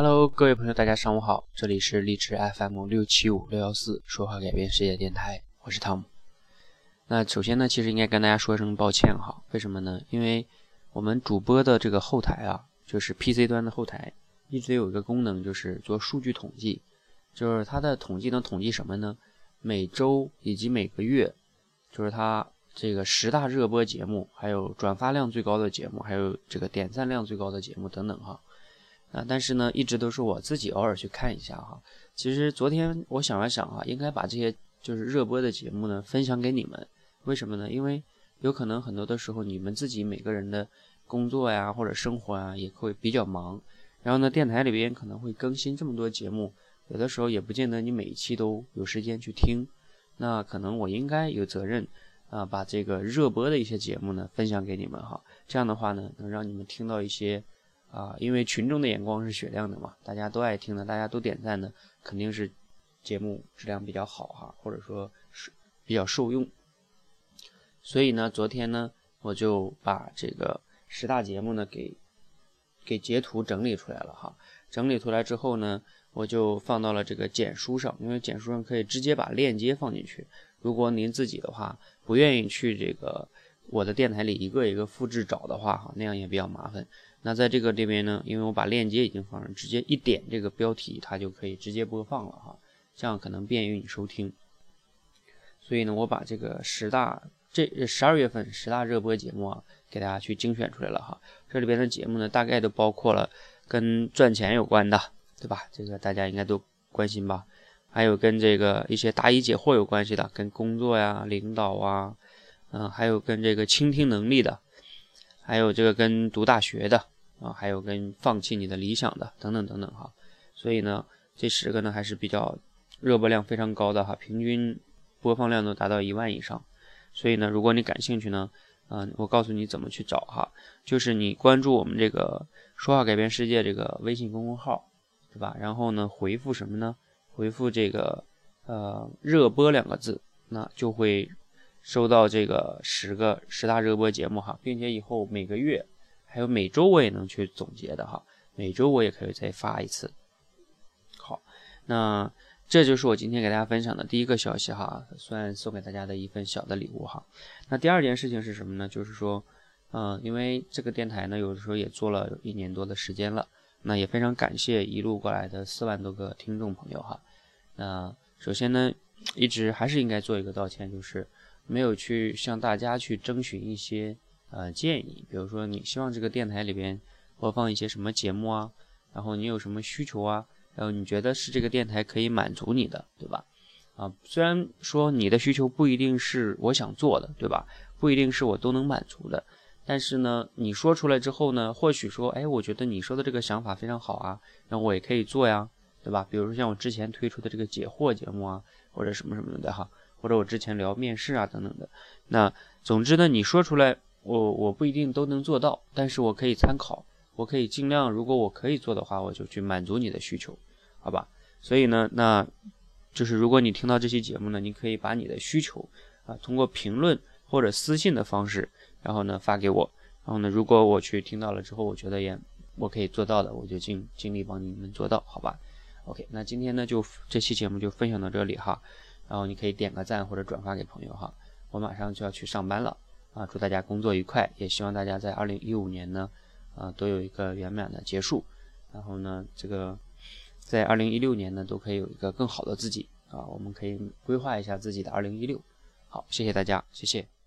Hello，各位朋友，大家上午好，这里是荔枝 FM 六七五六幺四说话改变世界电台，我是汤姆。那首先呢，其实应该跟大家说一声抱歉哈，为什么呢？因为我们主播的这个后台啊，就是 PC 端的后台，一直有一个功能，就是做数据统计，就是它的统计能统计什么呢？每周以及每个月，就是它这个十大热播节目，还有转发量最高的节目，还有这个点赞量最高的节目等等哈。啊，但是呢，一直都是我自己偶尔去看一下哈。其实昨天我想了想啊，应该把这些就是热播的节目呢分享给你们。为什么呢？因为有可能很多的时候你们自己每个人的工作呀或者生活啊也会比较忙，然后呢电台里边可能会更新这么多节目，有的时候也不见得你每一期都有时间去听。那可能我应该有责任啊，把这个热播的一些节目呢分享给你们哈。这样的话呢，能让你们听到一些。啊，因为群众的眼光是雪亮的嘛，大家都爱听的，大家都点赞的，肯定是节目质量比较好哈，或者说是比较受用。所以呢，昨天呢，我就把这个十大节目呢给给截图整理出来了哈。整理出来之后呢，我就放到了这个简书上，因为简书上可以直接把链接放进去。如果您自己的话不愿意去这个我的电台里一个一个复制找的话哈，那样也比较麻烦。那在这个这边呢，因为我把链接已经放上，直接一点这个标题，它就可以直接播放了哈，这样可能便于你收听。所以呢，我把这个十大这十二月份十大热播节目啊，给大家去精选出来了哈。这里边的节目呢，大概都包括了跟赚钱有关的，对吧？这个大家应该都关心吧？还有跟这个一些答疑解惑有关系的，跟工作呀、领导啊，嗯，还有跟这个倾听能力的。还有这个跟读大学的啊，还有跟放弃你的理想的等等等等哈，所以呢，这十个呢还是比较热播量非常高的哈，平均播放量都达到一万以上。所以呢，如果你感兴趣呢，嗯，我告诉你怎么去找哈，就是你关注我们这个说话改变世界这个微信公众号，对吧？然后呢，回复什么呢？回复这个呃热播两个字，那就会。收到这个十个十大热播节目哈，并且以后每个月还有每周我也能去总结的哈，每周我也可以再发一次。好，那这就是我今天给大家分享的第一个消息哈，算送给大家的一份小的礼物哈。那第二件事情是什么呢？就是说，嗯，因为这个电台呢，有的时候也做了一年多的时间了，那也非常感谢一路过来的四万多个听众朋友哈。那首先呢，一直还是应该做一个道歉，就是。没有去向大家去征询一些呃建议，比如说你希望这个电台里边播放一些什么节目啊，然后你有什么需求啊，然后你觉得是这个电台可以满足你的，对吧？啊，虽然说你的需求不一定是我想做的，对吧？不一定是我都能满足的，但是呢，你说出来之后呢，或许说，哎，我觉得你说的这个想法非常好啊，那我也可以做呀，对吧？比如说像我之前推出的这个解惑节目啊，或者什么什么的哈。或者我之前聊面试啊等等的，那总之呢，你说出来，我我不一定都能做到，但是我可以参考，我可以尽量，如果我可以做的话，我就去满足你的需求，好吧？所以呢，那就是如果你听到这期节目呢，你可以把你的需求啊，通过评论或者私信的方式，然后呢发给我，然后呢，如果我去听到了之后，我觉得也我可以做到的，我就尽尽力帮你们做到，好吧？OK，那今天呢就这期节目就分享到这里哈。然后你可以点个赞或者转发给朋友哈，我马上就要去上班了啊！祝大家工作愉快，也希望大家在二零一五年呢，啊都有一个圆满的结束，然后呢，这个在二零一六年呢都可以有一个更好的自己啊！我们可以规划一下自己的二零一六。好，谢谢大家，谢谢。